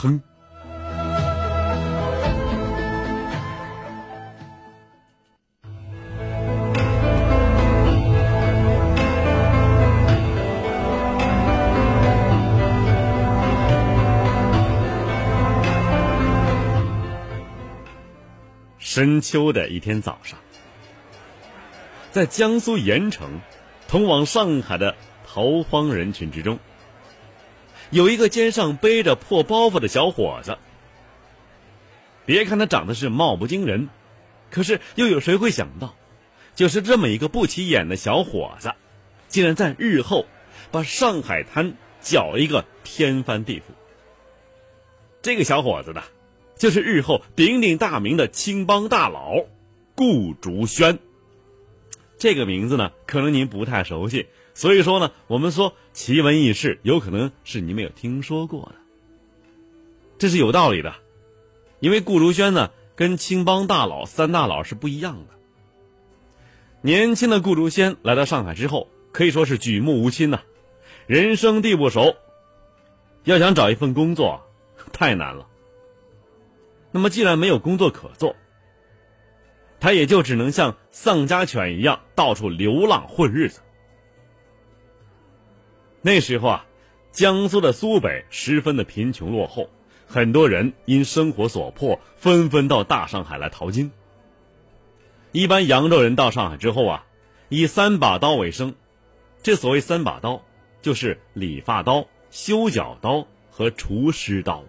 哼。深秋的一天早上，在江苏盐城通往上海的逃荒人群之中，有一个肩上背着破包袱的小伙子。别看他长得是貌不惊人，可是又有谁会想到，就是这么一个不起眼的小伙子，竟然在日后把上海滩搅一个天翻地覆。这个小伙子呢？就是日后鼎鼎大名的青帮大佬顾竹轩。这个名字呢，可能您不太熟悉，所以说呢，我们说奇闻异事，有可能是您没有听说过的。这是有道理的，因为顾竹轩呢，跟青帮大佬三大佬是不一样的。年轻的顾竹轩来到上海之后，可以说是举目无亲呐，人生地不熟，要想找一份工作，太难了。那么，既然没有工作可做，他也就只能像丧家犬一样到处流浪混日子。那时候啊，江苏的苏北十分的贫穷落后，很多人因生活所迫，纷纷到大上海来淘金。一般扬州人到上海之后啊，以三把刀为生。这所谓三把刀，就是理发刀、修脚刀和厨师刀。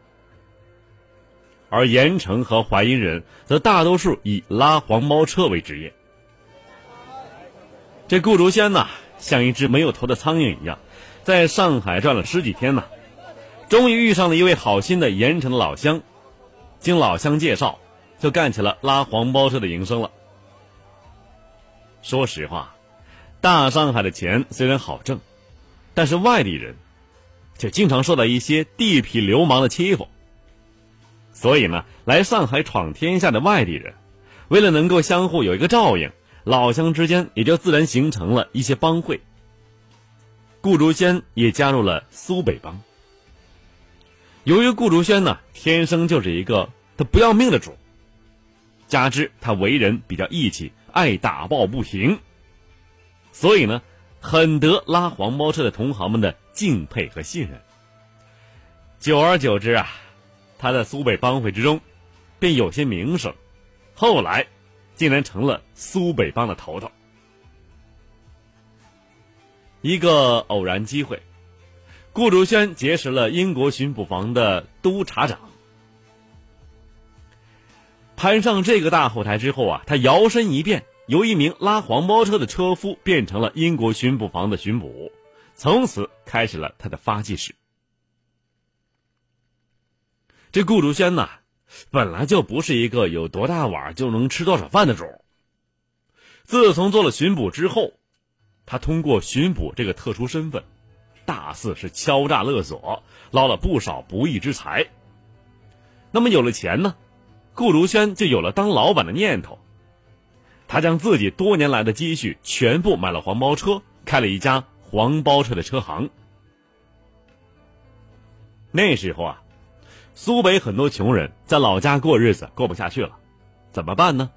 而盐城和淮阴人则大多数以拉黄包车为职业。这顾竹仙呐，像一只没有头的苍蝇一样，在上海转了十几天呢，终于遇上了一位好心的盐城的老乡，经老乡介绍，就干起了拉黄包车的营生了。说实话，大上海的钱虽然好挣，但是外地人却经常受到一些地痞流氓的欺负。所以呢，来上海闯天下的外地人，为了能够相互有一个照应，老乡之间也就自然形成了一些帮会。顾竹轩也加入了苏北帮。由于顾竹轩呢，天生就是一个他不要命的主，加之他为人比较义气，爱打抱不平，所以呢，很得拉黄包车的同行们的敬佩和信任。久而久之啊。他在苏北帮会之中，便有些名声，后来竟然成了苏北帮的头头。一个偶然机会，顾竹轩结识了英国巡捕房的督察长。攀上这个大后台之后啊，他摇身一变，由一名拉黄包车的车夫变成了英国巡捕房的巡捕，从此开始了他的发迹史。这顾竹轩呐，本来就不是一个有多大碗就能吃多少饭的主。自从做了巡捕之后，他通过巡捕这个特殊身份，大肆是敲诈勒索，捞了不少不义之财。那么有了钱呢，顾如轩就有了当老板的念头。他将自己多年来的积蓄全部买了黄包车，开了一家黄包车的车行。那时候啊。苏北很多穷人在老家过日子过不下去了，怎么办呢？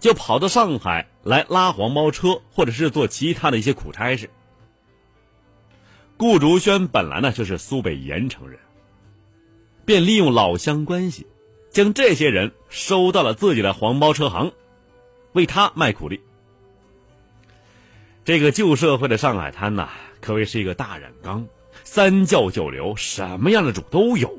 就跑到上海来拉黄包车，或者是做其他的一些苦差事。顾竹轩本来呢就是苏北盐城人，便利用老乡关系，将这些人收到了自己的黄包车行，为他卖苦力。这个旧社会的上海滩呐，可谓是一个大染缸，三教九流，什么样的主都有。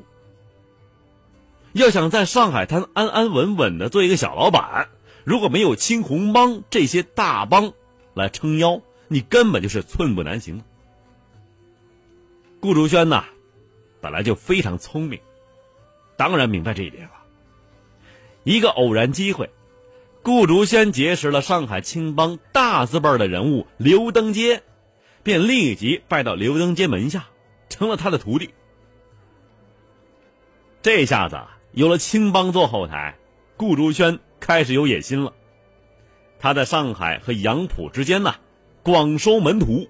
要想在上海滩安安稳稳的做一个小老板，如果没有青红帮这些大帮来撑腰，你根本就是寸步难行。顾竹轩呐，本来就非常聪明，当然明白这一点了。一个偶然机会，顾竹轩结识了上海青帮大字辈的人物刘登阶，便立即拜到刘登阶门下，成了他的徒弟。这下子。有了青帮做后台，顾竹轩开始有野心了。他在上海和杨浦之间呢，广收门徒，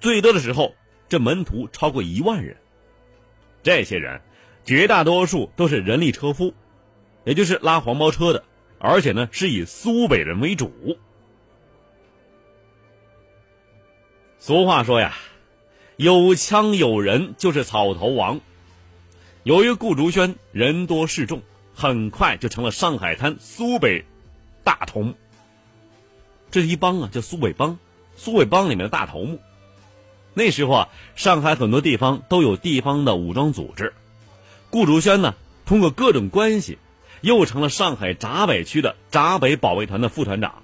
最多的时候，这门徒超过一万人。这些人绝大多数都是人力车夫，也就是拉黄包车的，而且呢是以苏北人为主。俗话说呀，有枪有人就是草头王。由于顾竹轩人多势众，很快就成了上海滩苏北大头目。这一帮啊，叫苏北帮，苏北帮里面的大头目。那时候啊，上海很多地方都有地方的武装组织。顾竹轩呢，通过各种关系，又成了上海闸北区的闸北保卫团的副团长，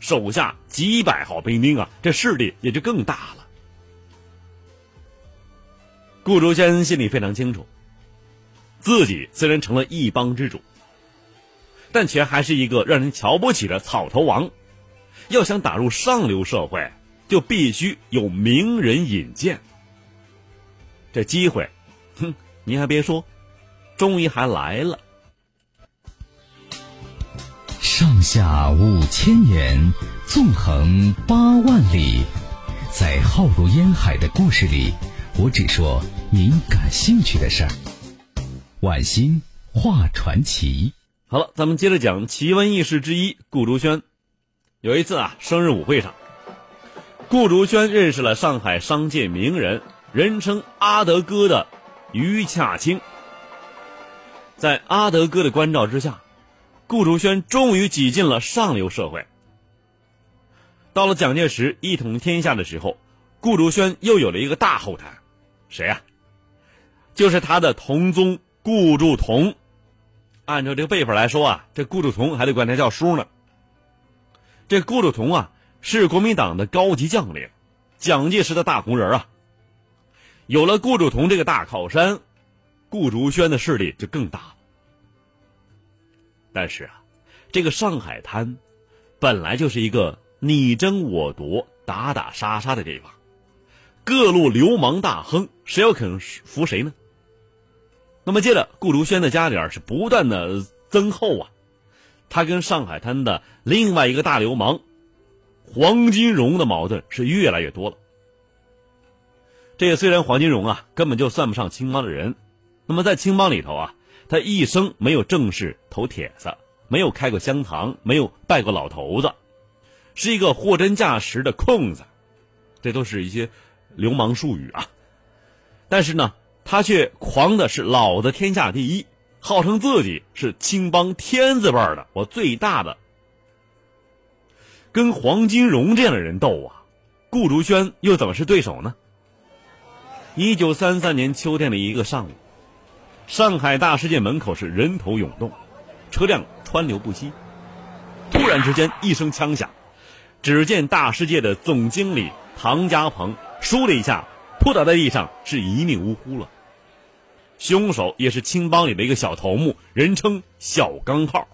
手下几百号兵丁啊，这势力也就更大了。顾竹轩心里非常清楚，自己虽然成了一帮之主，但却还是一个让人瞧不起的草头王。要想打入上流社会，就必须有名人引荐。这机会，哼，您还别说。终于还来了。上下五千年，纵横八万里，在浩如烟海的故事里，我只说您感兴趣的事儿。晚星画传奇。好了，咱们接着讲奇闻异事之一——顾竹轩。有一次啊，生日舞会上，顾竹轩认识了上海商界名人，人称阿德哥的于洽清。在阿德哥的关照之下，顾竹轩终于挤进了上流社会。到了蒋介石一统天下的时候，顾竹轩又有了一个大后台，谁呀？就是他的同宗顾祝同。按照这个辈分来说啊，这顾祝同还得管他叫叔呢。这顾祝同啊，是国民党的高级将领，蒋介石的大红人啊。有了顾祝同这个大靠山。顾竹轩的势力就更大了，但是啊，这个上海滩本来就是一个你争我夺、打打杀杀的地方，各路流氓大亨谁要肯服谁呢？那么接着，顾竹轩的家底儿是不断的增厚啊，他跟上海滩的另外一个大流氓黄金荣的矛盾是越来越多了。这虽然黄金荣啊根本就算不上青帮的人。那么在青帮里头啊，他一生没有正式投帖子，没有开过香堂，没有拜过老头子，是一个货真价实的空子，这都是一些流氓术语啊。但是呢，他却狂的是老子天下第一，号称自己是青帮天字辈的，我最大的。跟黄金荣这样的人斗啊，顾竹轩又怎么是对手呢？一九三三年秋天的一个上午。上海大世界门口是人头涌动，车辆川流不息。突然之间，一声枪响，只见大世界的总经理唐家鹏倏的一下扑倒在地上，是一命呜呼了。凶手也是青帮里的一个小头目，人称小钢炮。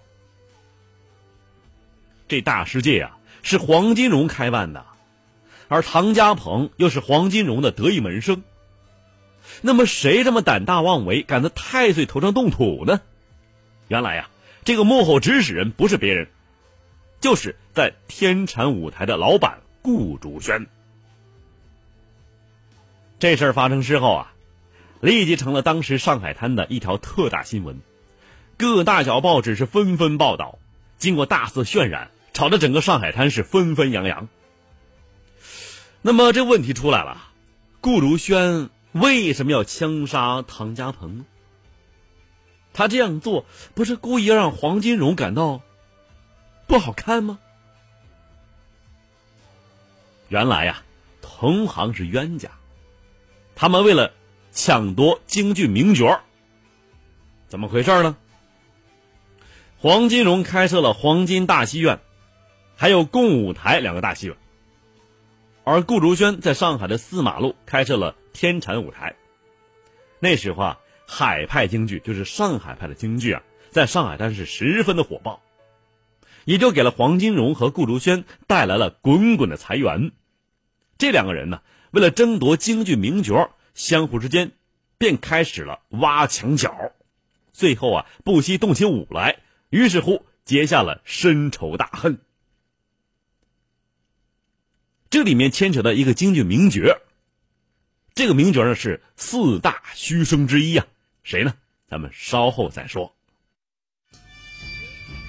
这大世界啊，是黄金荣开办的，而唐家鹏又是黄金荣的得意门生。那么谁这么胆大妄为，敢在太岁头上动土呢？原来呀，这个幕后指使人不是别人，就是在天蟾舞台的老板顾竹轩。这事儿发生之后啊，立即成了当时上海滩的一条特大新闻，各大小报纸是纷纷报道，经过大肆渲染，吵得整个上海滩是纷纷扬扬。那么这问题出来了，顾如轩。为什么要枪杀唐家鹏？他这样做不是故意让黄金荣感到不好看吗？原来呀，同行是冤家，他们为了抢夺京剧名角怎么回事呢？黄金荣开设了黄金大戏院，还有共舞台两个大戏院，而顾竹轩在上海的四马路开设了。天蟾舞台，那时候啊，海派京剧就是上海派的京剧啊，在上海滩是十分的火爆，也就给了黄金荣和顾竹轩带来了滚滚的财源。这两个人呢，为了争夺京剧名角，相互之间便开始了挖墙脚，最后啊，不惜动起武来，于是乎结下了深仇大恨。这里面牵扯到一个京剧名角。这个名角呢是四大须生之一啊，谁呢？咱们稍后再说。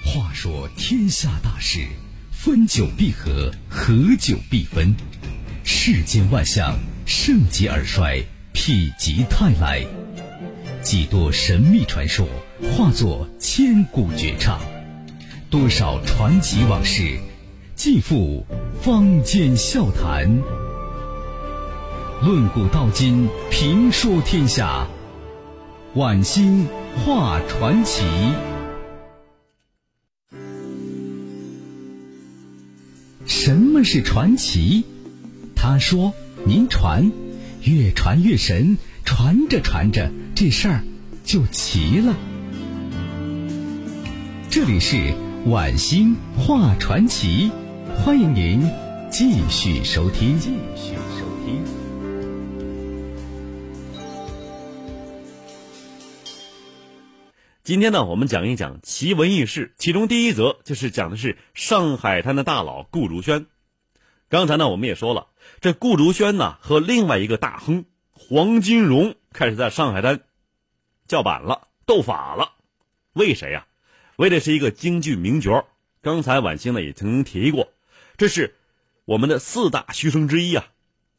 话说天下大事，分久必合，合久必分。世间万象，盛极而衰，否极泰来。几多神秘传说，化作千古绝唱；多少传奇往事，尽付坊间笑谈。论古道今，评说天下。晚星画传奇。什么是传奇？他说：“您传，越传越神，传着传着，这事儿就齐了。”这里是晚星画传奇，欢迎您继续收听。继续收听。今天呢，我们讲一讲奇闻异事，其中第一则就是讲的是上海滩的大佬顾如轩。刚才呢，我们也说了，这顾竹轩呢和另外一个大亨黄金荣开始在上海滩叫板了、斗法了。为谁呀？为的是一个京剧名角。刚才晚星呢也曾经提过，这是我们的四大须生之一啊。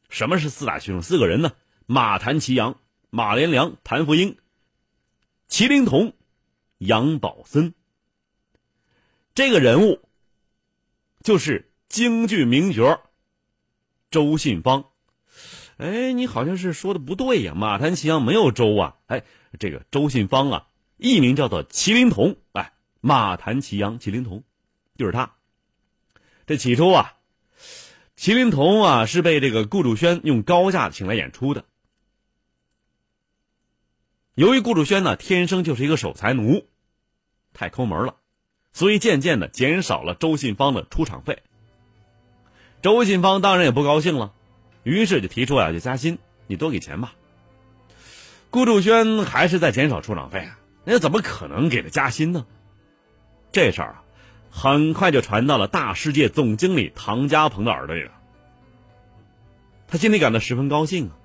什么是四大须生？四个人呢：马谭齐扬、马连良、谭福英、麒麟童。杨宝森，这个人物就是京剧名角周信芳。哎，你好像是说的不对呀，马谭齐扬没有周啊。哎，这个周信芳啊，艺名叫做麒麟童。哎，马谭齐扬，麒麟童就是他。这起初啊，麒麟童啊是被这个顾祝轩用高价请来演出的。由于顾祝轩呢，天生就是一个守财奴，太抠门了，所以渐渐的减少了周信芳的出场费。周信芳当然也不高兴了，于是就提出啊，就加薪，你多给钱吧。顾祝轩还是在减少出场费啊，那怎么可能给他加薪呢？这事儿啊，很快就传到了大世界总经理唐家鹏的耳朵里了。他心里感到十分高兴啊。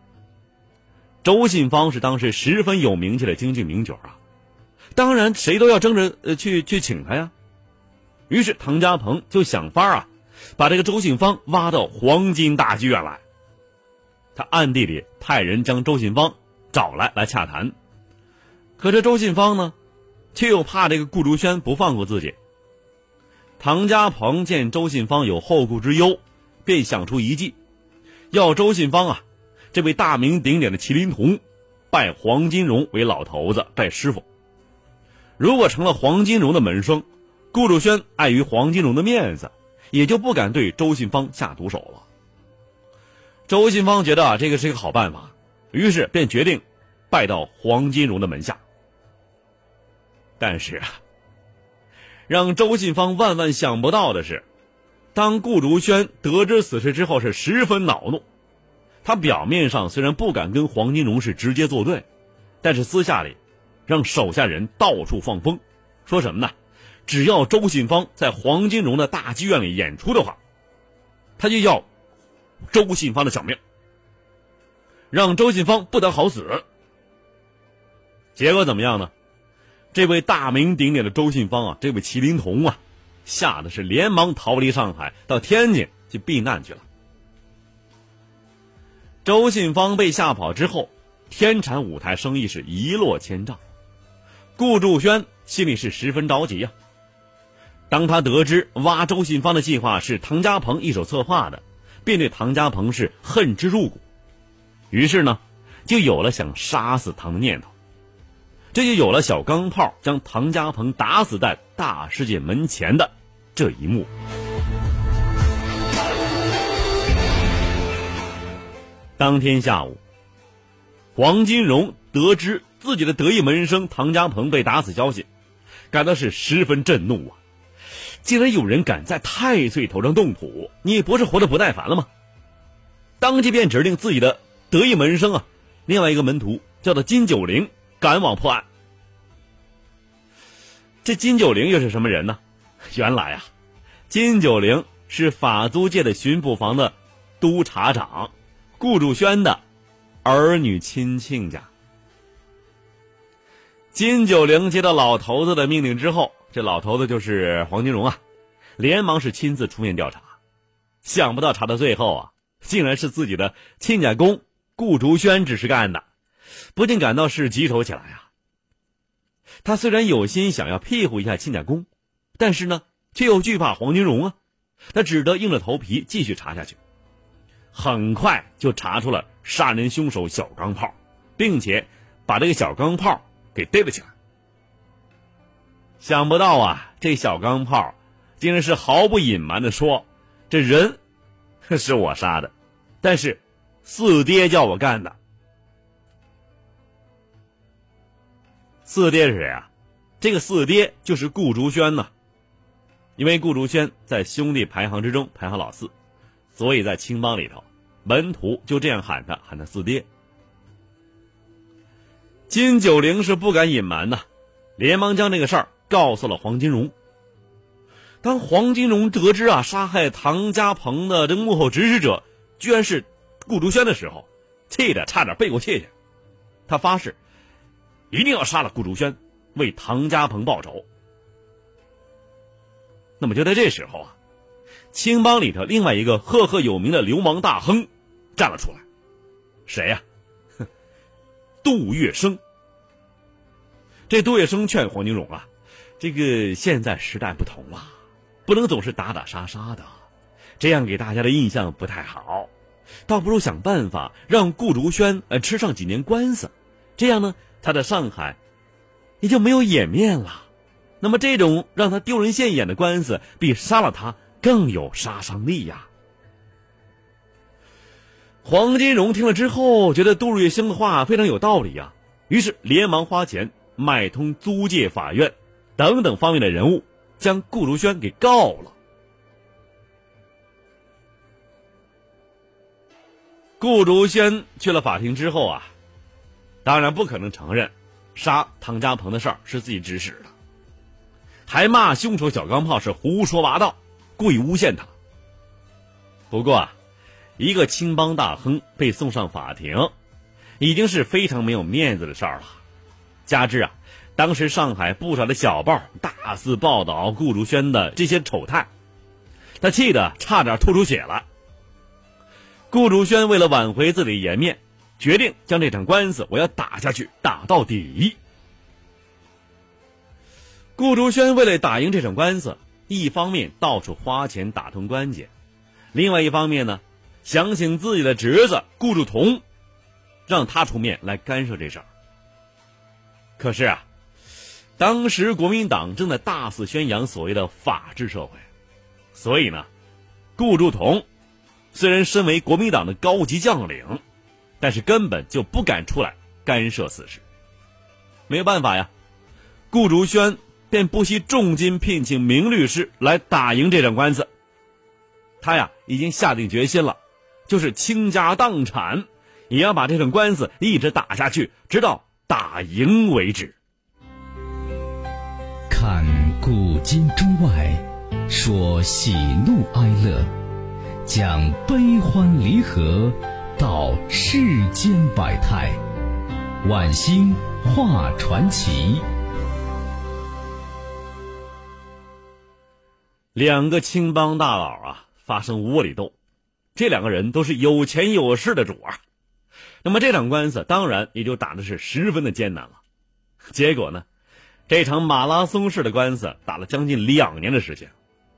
周信芳是当时十分有名气的京剧名角啊，当然谁都要争着呃去去请他呀。于是唐家鹏就想法啊，把这个周信芳挖到黄金大剧院来。他暗地里派人将周信芳找来来洽谈，可这周信芳呢，却又怕这个顾竹轩不放过自己。唐家鹏见周信芳有后顾之忧，便想出一计，要周信芳啊。这位大名鼎鼎的麒麟童，拜黄金荣为老头子，拜师傅。如果成了黄金荣的门生，顾竹轩碍于黄金荣的面子，也就不敢对周信芳下毒手了。周信芳觉得啊，这个是一个好办法，于是便决定拜到黄金荣的门下。但是啊，让周信芳万万想不到的是，当顾竹轩得知此事之后，是十分恼怒。他表面上虽然不敢跟黄金荣是直接作对，但是私下里，让手下人到处放风，说什么呢？只要周信芳在黄金荣的大剧院里演出的话，他就要周信芳的小命，让周信芳不得好死。结果怎么样呢？这位大名鼎鼎的周信芳啊，这位麒麟童啊，吓得是连忙逃离上海，到天津去避难去了。周信芳被吓跑之后，天产舞台生意是一落千丈。顾祝轩心里是十分着急呀。当他得知挖周信芳的计划是唐家鹏一手策划的，便对唐家鹏是恨之入骨。于是呢，就有了想杀死唐的念头。这就有了小钢炮将唐家鹏打死在大世界门前的这一幕。当天下午，黄金荣得知自己的得意门生唐家鹏被打死消息，感到是十分震怒啊！竟然有人敢在太岁头上动土，你不是活得不耐烦了吗？当即便指令自己的得意门生啊，另外一个门徒叫做金九龄，赶往破案。这金九龄又是什么人呢？原来啊，金九龄是法租界的巡捕房的督察长。顾祝轩的儿女亲亲家，金九龄接到老头子的命令之后，这老头子就是黄金荣啊，连忙是亲自出面调查。想不到查到最后啊，竟然是自己的亲家公顾竹轩指使干的，不禁感到是棘手起来啊。他虽然有心想要庇护一下亲家公，但是呢，却又惧怕黄金荣啊，他只得硬着头皮继续查下去。很快就查出了杀人凶手小钢炮，并且把这个小钢炮。给逮了起来。想不到啊，这小钢炮竟然是毫不隐瞒的说：“这人 是我杀的，但是四爹叫我干的。”四爹是谁啊？这个四爹就是顾竹轩呐。因为顾竹轩在兄弟排行之中排行老四，所以在青帮里头，门徒就这样喊他，喊他四爹。金九龄是不敢隐瞒呐，连忙将这个事儿告诉了黄金荣。当黄金荣得知啊杀害唐家鹏的这幕后指使者居然是顾竹轩的时候，气得差点背过气去。他发誓一定要杀了顾竹轩，为唐家鹏报仇。那么就在这时候啊，青帮里头另外一个赫赫有名的流氓大亨站了出来，谁呀？杜月笙，这杜月笙劝黄金荣啊，这个现在时代不同了，不能总是打打杀杀的，这样给大家的印象不太好，倒不如想办法让顾竹轩呃吃上几年官司，这样呢，他在上海也就没有颜面了。那么这种让他丢人现眼的官司，比杀了他更有杀伤力呀。黄金荣听了之后，觉得杜月笙的话非常有道理呀，于是连忙花钱买通租界法院等等方面的人物，将顾如轩给告了。顾如轩去了法庭之后啊，当然不可能承认杀唐家鹏的事儿是自己指使的，还骂凶手小钢炮是胡说八道，故意诬陷他。不过啊。一个青帮大亨被送上法庭，已经是非常没有面子的事儿了。加之啊，当时上海不少的小报大肆报道顾竹轩的这些丑态，他气得差点吐出血了。顾竹轩为了挽回自己的颜面，决定将这场官司我要打下去，打到底。顾竹轩为了打赢这场官司，一方面到处花钱打通关节，另外一方面呢。想请自己的侄子顾祝同，让他出面来干涉这事儿。可是啊，当时国民党正在大肆宣扬所谓的法治社会，所以呢，顾祝同虽然身为国民党的高级将领，但是根本就不敢出来干涉此事。没有办法呀，顾竹轩便不惜重金聘请名律师来打赢这场官司。他呀，已经下定决心了。就是倾家荡产，也要把这场官司一直打下去，直到打赢为止。看古今中外，说喜怒哀乐，讲悲欢离合，道世间百态，晚星画传奇。两个青帮大佬啊，发生窝里斗。这两个人都是有钱有势的主啊，那么这场官司当然也就打的是十分的艰难了。结果呢，这场马拉松式的官司打了将近两年的时间，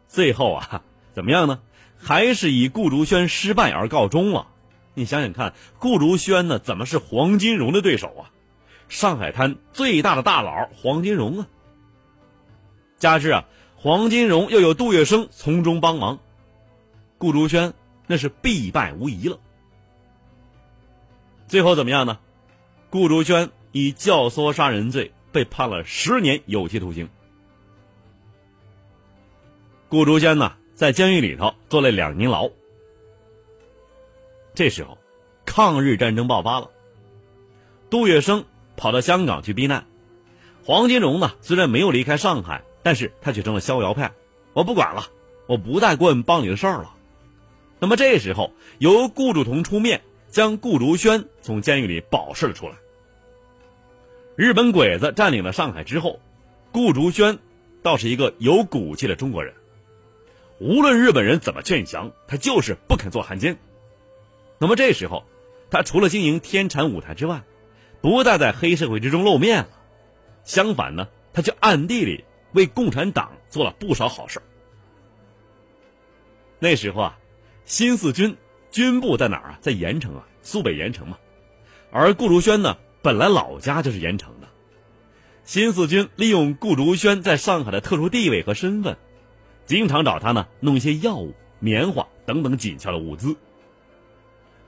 最后啊，怎么样呢？还是以顾竹轩失败而告终了。你想想看，顾竹轩呢，怎么是黄金荣的对手啊？上海滩最大的大佬黄金荣啊，加之啊，黄金荣又有杜月笙从中帮忙，顾竹轩。那是必败无疑了。最后怎么样呢？顾竹轩以教唆杀人罪被判了十年有期徒刑。顾竹轩呢，在监狱里头坐了两年牢。这时候，抗日战争爆发了，杜月笙跑到香港去避难，黄金荣呢，虽然没有离开上海，但是他却成了逍遥派。我不管了，我不再管帮你的事儿了。那么这时候，由顾祝同出面将顾竹轩从监狱里保释了出来。日本鬼子占领了上海之后，顾竹轩倒是一个有骨气的中国人。无论日本人怎么劝降，他就是不肯做汉奸。那么这时候，他除了经营天产舞台之外，不再在黑社会之中露面了。相反呢，他就暗地里为共产党做了不少好事。那时候啊，新四军军部在哪儿啊？在盐城啊，苏北盐城嘛。而顾竹轩呢？本来老家就是盐城的，新四军利用顾竹轩在上海的特殊地位和身份，经常找他呢弄一些药物、棉花等等紧俏的物资。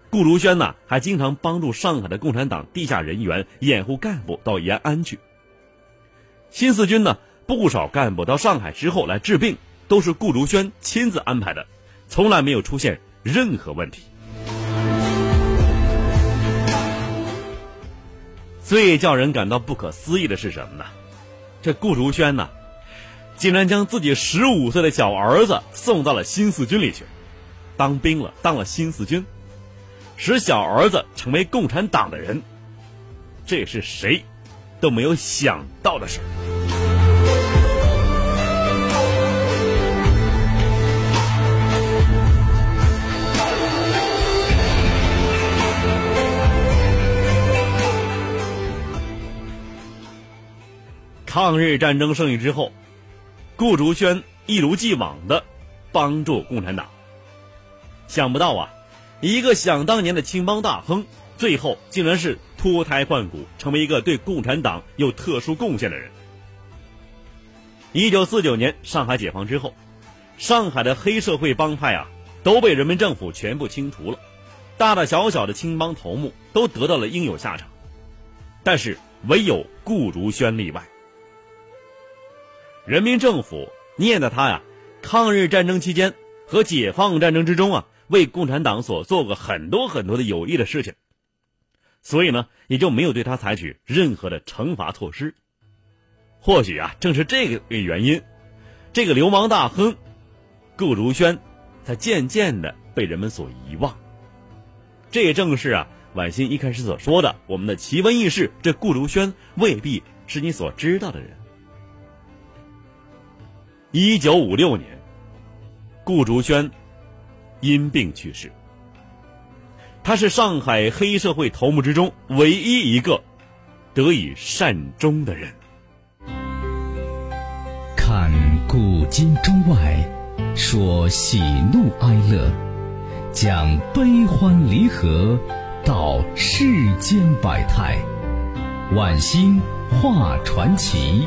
顾竹轩呢还经常帮助上海的共产党地下人员掩护干部到延安去。新四军呢不少干部到上海之后来治病，都是顾竹轩亲自安排的，从来没有出现任何问题。最叫人感到不可思议的是什么呢？这顾竹轩呢，竟然将自己十五岁的小儿子送到了新四军里去，当兵了，当了新四军，使小儿子成为共产党的人，这是谁都没有想到的事。抗日战争胜利之后，顾竹轩一如既往的帮助共产党。想不到啊，一个想当年的青帮大亨，最后竟然是脱胎换骨，成为一个对共产党有特殊贡献的人。一九四九年上海解放之后，上海的黑社会帮派啊都被人民政府全部清除了，大大小小的青帮头目都得到了应有下场，但是唯有顾竹轩例外。人民政府念在他呀，抗日战争期间和解放战争之中啊，为共产党所做过很多很多的有益的事情，所以呢，也就没有对他采取任何的惩罚措施。或许啊，正是这个原因，这个流氓大亨顾如轩才渐渐的被人们所遗忘。这也正是啊，晚欣一开始所说的，我们的奇闻异事，这顾如轩未必是你所知道的人。一九五六年，顾竹轩因病去世。他是上海黑社会头目之中唯一一个得以善终的人。看古今中外，说喜怒哀乐，讲悲欢离合，道世间百态，晚星画传奇。